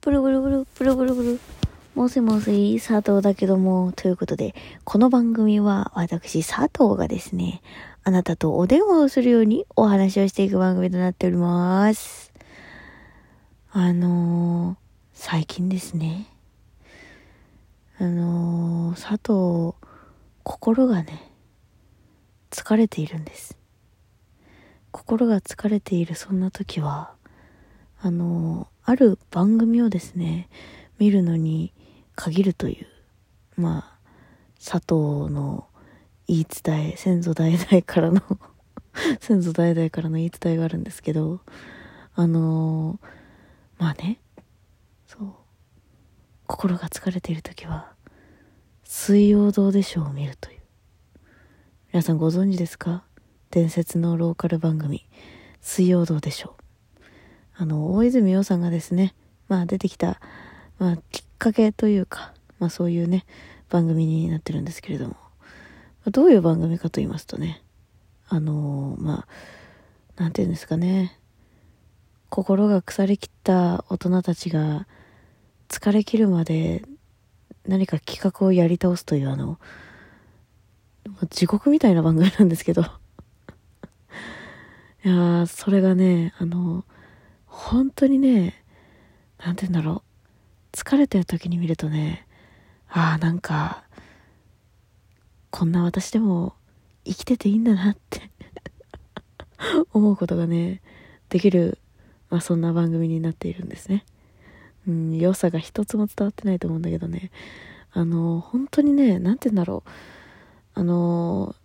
ブルブルブル、ブルブルブル。もしもし、佐藤だけども、ということで、この番組は私、佐藤がですね、あなたとお電話をするようにお話をしていく番組となっております。あのー、最近ですね、あのー、佐藤、心がね、疲れているんです。心が疲れているそんな時は、あの、ある番組をですね、見るのに限るという、まあ、佐藤の言い伝え、先祖代々からの 先祖代々からの言い伝えがあるんですけど、あのまあね、そう、心が疲れている時は、水曜どうでしょうを見るという。皆さんご存知ですか？伝説のローカル番組、水曜どうでしょう。あの、大泉洋さんがですね、まあ出てきた、まあきっかけというか、まあそういうね、番組になってるんですけれども、どういう番組かと言いますとね、あの、まあ、なんて言うんですかね、心が腐りきった大人たちが疲れ切るまで何か企画をやり倒すというあの、地獄みたいな番組なんですけど。いやー、それがね、あの本当にね、なんて言うんだろう。疲れてる時に見るとね、ああ、なんか、こんな私でも生きてていいんだなって 思うことがね、できる、まあそんな番組になっているんですね。うん、良さが一つも伝わってないと思うんだけどね。あの、本当にね、なんて言うんだろう。あの、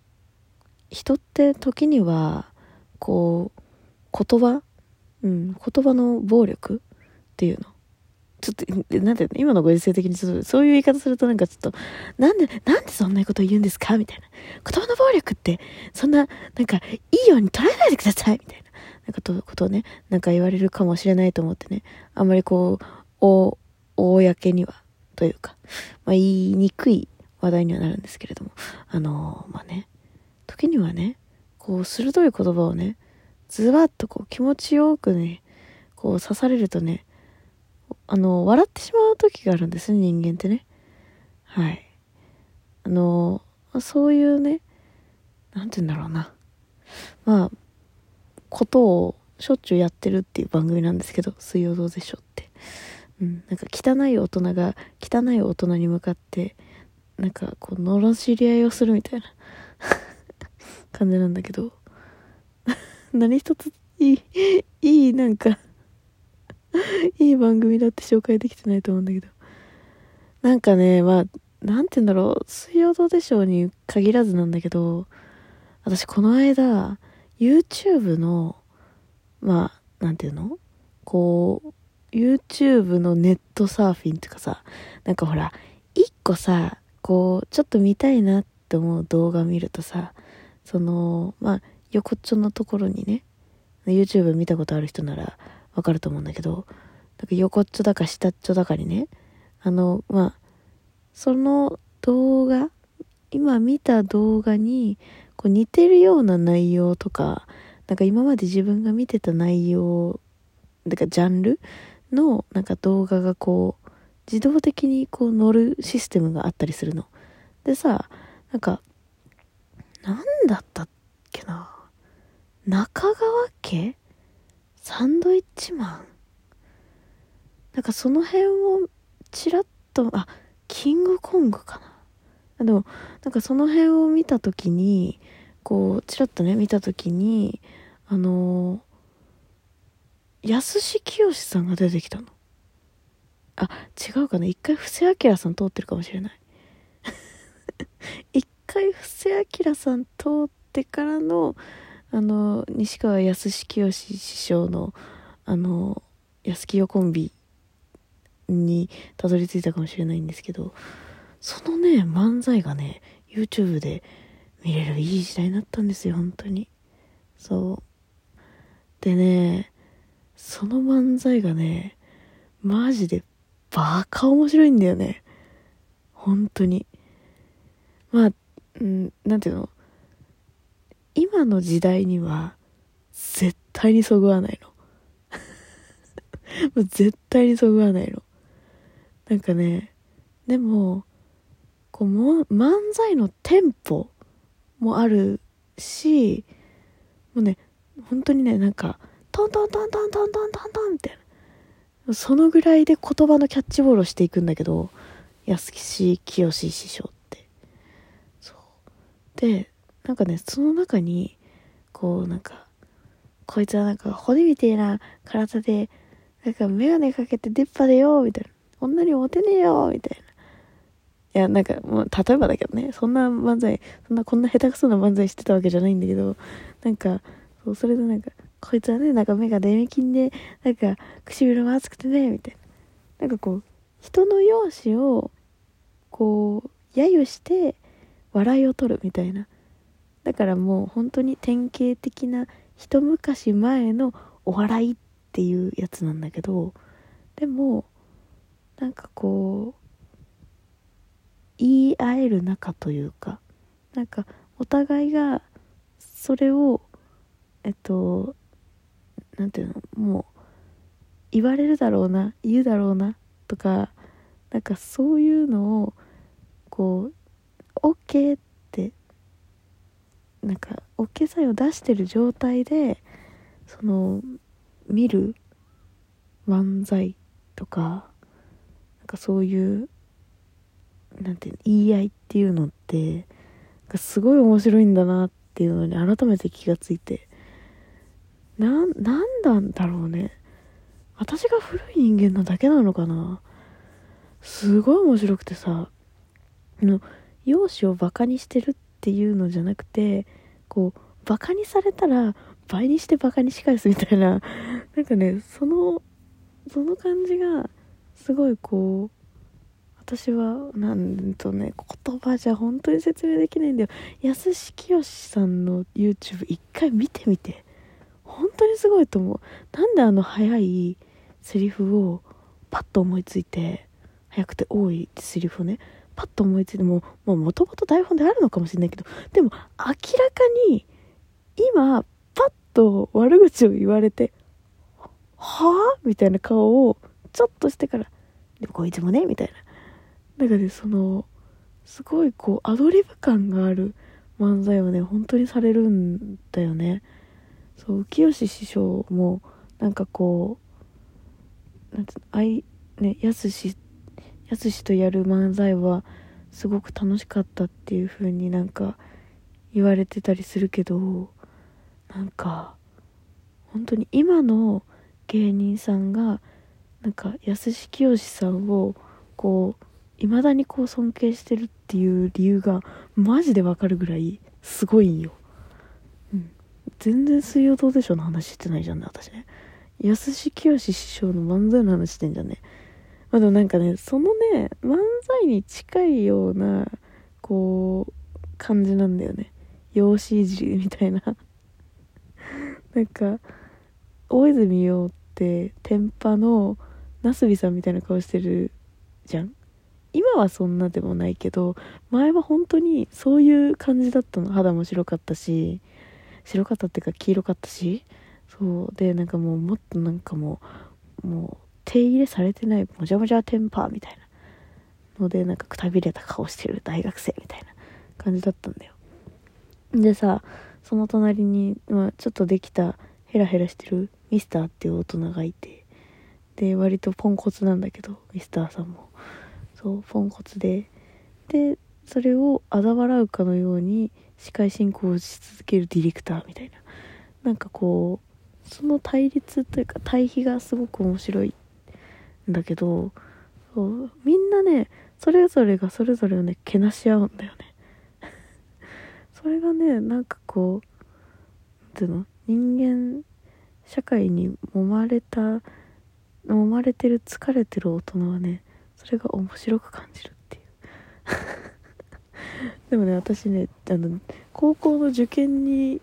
人って時には、こう、言葉うん、言葉の暴力っていうの？ちょっと、なんて今のご時世的にちょっと、そういう言い方するとなんかちょっと、なんで、なんでそんなこと言うんですか？みたいな。言葉の暴力って、そんな、なんか、いいように捉えないでください！みたいな。なんかと、ことをね、なんか言われるかもしれないと思ってね、あんまりこう、お、公には、というか、まあ言いにくい話題にはなるんですけれども、あのー、まあね、時にはね、こう、鋭い言葉をね、ズバッとこう気持ちよくね、こう刺されるとね、あの、笑ってしまう時があるんですね、人間ってね。はい。あの、そういうね、なんて言うんだろうな。まあ、ことをしょっちゅうやってるっていう番組なんですけど、水曜どうでしょうって。うん、なんか汚い大人が汚い大人に向かって、なんかこう、罵り合いをするみたいな 感じなんだけど、何一ついい、いいなんか いい番組だって紹介できてないと思うんだけど。なんかね、まあ、なんて言うんだろう、水曜どうでしょうに限らずなんだけど、私この間、YouTube の、まあ、なんていうの？こう、YouTube のネットサーフィンっていうかさ、なんかほら、一個さ、こう、ちょっと見たいなって思う動画見るとさ、その、まあ、横っちょのところにね、YouTube 見たことある人ならわかると思うんだけど、なんか横っちょだか下っちょだかにね、あの、まあ、その動画、今見た動画にこう似てるような内容とか、なんか今まで自分が見てた内容、だかジャンルのなんか動画がこう、自動的にこう乗るシステムがあったりするの。でさ、なんか、なんだったっけな？中川家？サンドイッチマン？なんかその辺をちらっと、あ、キングコングかな？でも、なんかその辺を見たときに、こう、ちらっとね、見たときに、あのー、安志清さんが出てきたの。あ、違うかな？一回布施明さん通ってるかもしれない。一回布施明さん通ってからの、あの西川康清師匠のあの安清コンビにたどり着いたかもしれないんですけどそのね漫才がね YouTube で見れるいい時代になったんですよ本当に。そう。でねその漫才がねマジでバカ面白いんだよね。本当に。まあ、うん、なんていうの？今の時代には絶対にそぐわないの。もう絶対にそぐわないの。なんかねでもこうも漫才のテンポもあるしもうね本当にねなんかトントントントントントントントンみたいなそのぐらいで言葉のキャッチボールをしていくんだけど安木清師匠って。そう。でなんかねその中にこうなんかこいつはなんか骨みてえな体でなんか眼鏡かけて出っ歯でよみたいな。女にモテねえよみたいな。いやなんかもう例えばだけどねそんな漫才そんなこんな下手くそな漫才してたわけじゃないんだけどなんかそうそれでなんかこいつはねなんか目がデメキンでなんか唇も熱くてねみたいな。なんかこう人の容姿をこう揶揄して笑いを取るみたいな。だからもう本当に典型的な一昔前のお笑いっていうやつなんだけどでもなんかこう言い合える仲というかなんかお互いがそれをえっと何ていうのもう言われるだろうな言うだろうなとかなんかそういうのをこう OK ってなんか OK サインを出してる状態でその見る漫才とかなんかそういうなんて言い合いっていうのってすごい面白いんだなっていうのに改めて気がついて。ななんなんだろうね。私が古い人間なだけなのかな。すごい面白くてさの容姿をバカにしてるっていうのじゃなくてこうバカにされたら倍にしてバカにし返すみたいな なんかねそのその感じがすごいこう私はなんとね言葉じゃ本当に説明できないんだよ。安志清さんの YouTube 一回見てみて本当にすごいと思う。なんであの速いセリフをパッと思いついて速くて多いセリフをねパッと思いついてももともと台本であるのかもしれないけどでも明らかに今パッと悪口を言われてはあみたいな顔をちょっとしてからでもこいつもね？みたいな。なんかねそのすごいこうアドリブ感がある漫才をね本当にされるんだよね。そう浮吉師匠もなんかこうなんてあいねやすしやすしとやる漫才はすごく楽しかったっていう風になんか言われてたりするけどなんか本当に今の芸人さんがなんか安志清さんをこう未だにこう尊敬してるっていう理由がマジでわかるぐらいすごいんよ。うん。全然水曜どうでしょうの話してないじゃんね、私ね。安志清師匠の漫才の話してんじゃんね。まあでもなんかね、そのね、漫才に近いような、こう、感じなんだよね。養子いじりみたいな。なんか、大泉洋って天パのなすびさんみたいな顔してるじゃん今はそんなでもないけど前は本当にそういう感じだったの肌も白かったし白かったっていうか黄色かったしそうでなんかもうもっとなんかもうもう手入れされてないもじゃもじゃテンパーみたいなのでなんかくたびれた顔してる大学生みたいな感じだったんだよ。でさその隣に、まあ、ちょっとできたヘラヘラしてるミスターっていう大人がいてで割とポンコツなんだけどミスターさんも。そうポンコツで。でそれを嘲笑うかのように司会進行し続けるディレクターみたいな。なんかこうその対立というか対比がすごく面白いだけどそうみんなねそれぞれがそれぞれをねけなし合うんだよね。それがねなんかこう何ていうの？人間社会に揉まれた揉まれてる疲れてる大人はねそれが面白く感じるっていう。でもね私ねあの高校の受験に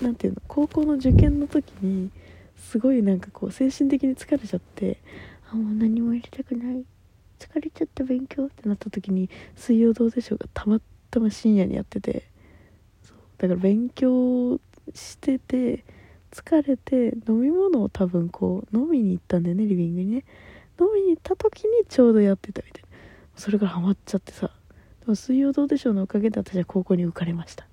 何ていうの？高校の受験の時にすごいなんかこう精神的に疲れちゃってあもう何も入れたくない。疲れちゃった勉強ってなった時に「水曜どうでしょう」がたまたま深夜にやってて。そう。だから勉強してて疲れて飲み物を多分こう飲みに行ったんだよねリビングにね。飲みに行った時にちょうどやってたみたいな。それからハマっちゃってさ。でも水曜どうでしょうのおかげで私は高校に受かりました。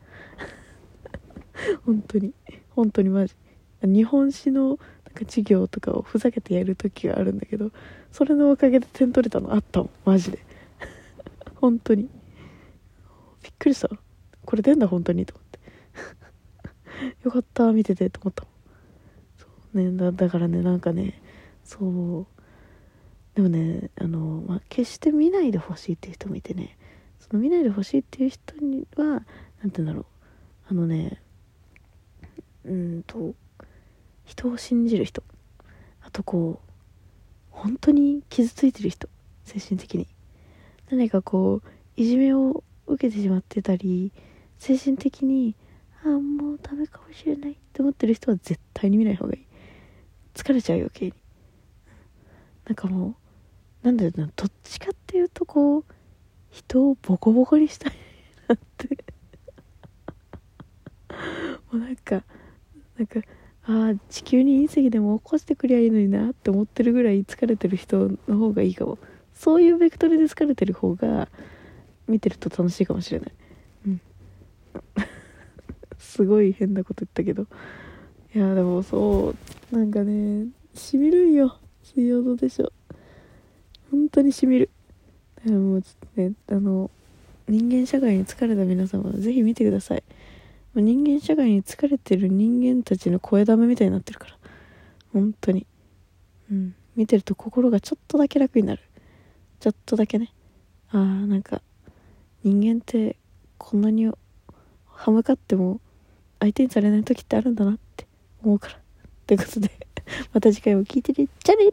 本当に。本当にマジ。日本史のなんか授業とかをふざけてやる時があるんだけどそれのおかげで点取れたのあったもんマジで。本当に。びっくりした。これ出んだ本当にと思って。よかった見ててと思ったもん。そうねだだからねなんかねそう。でもねあの、まあ、決して見ないでほしいっていう人もいてね。その見ないでほしいっていう人には何て言うんだろう。あのねうんと人を信じる人。あとこう本当に傷ついてる人。精神的に。何かこういじめを受けてしまってたり精神的にああもうダメかもしれない。って思ってる人は絶対に見ない方がいい。疲れちゃう余計に。なんかもうなんだろうなどっちかっていうとこう人をボコボコにしたい。なって。もうなんかなんかああ地球に隕石でも起こしてくりゃいいのになって思ってるぐらい疲れてる人の方がいいかも。そういうベクトルで疲れてる方が見てると楽しいかもしれない。うん。すごい変なこと言ったけど。いやでもそうなんかねしみるんよ。水曜どうでしょ。う本当にしみる。だからもうちょっとねあの人間社会に疲れた皆様ぜひ見てください。人間社会に疲れてる人間たちの声だめみたいになってるから。本当に。うん。見てると心がちょっとだけ楽になる。ちょっとだけね。ああなんか人間ってこんなに歯向かっても相手にされない時ってあるんだなって思うから。ということで また次回も聞いてね。じゃあね。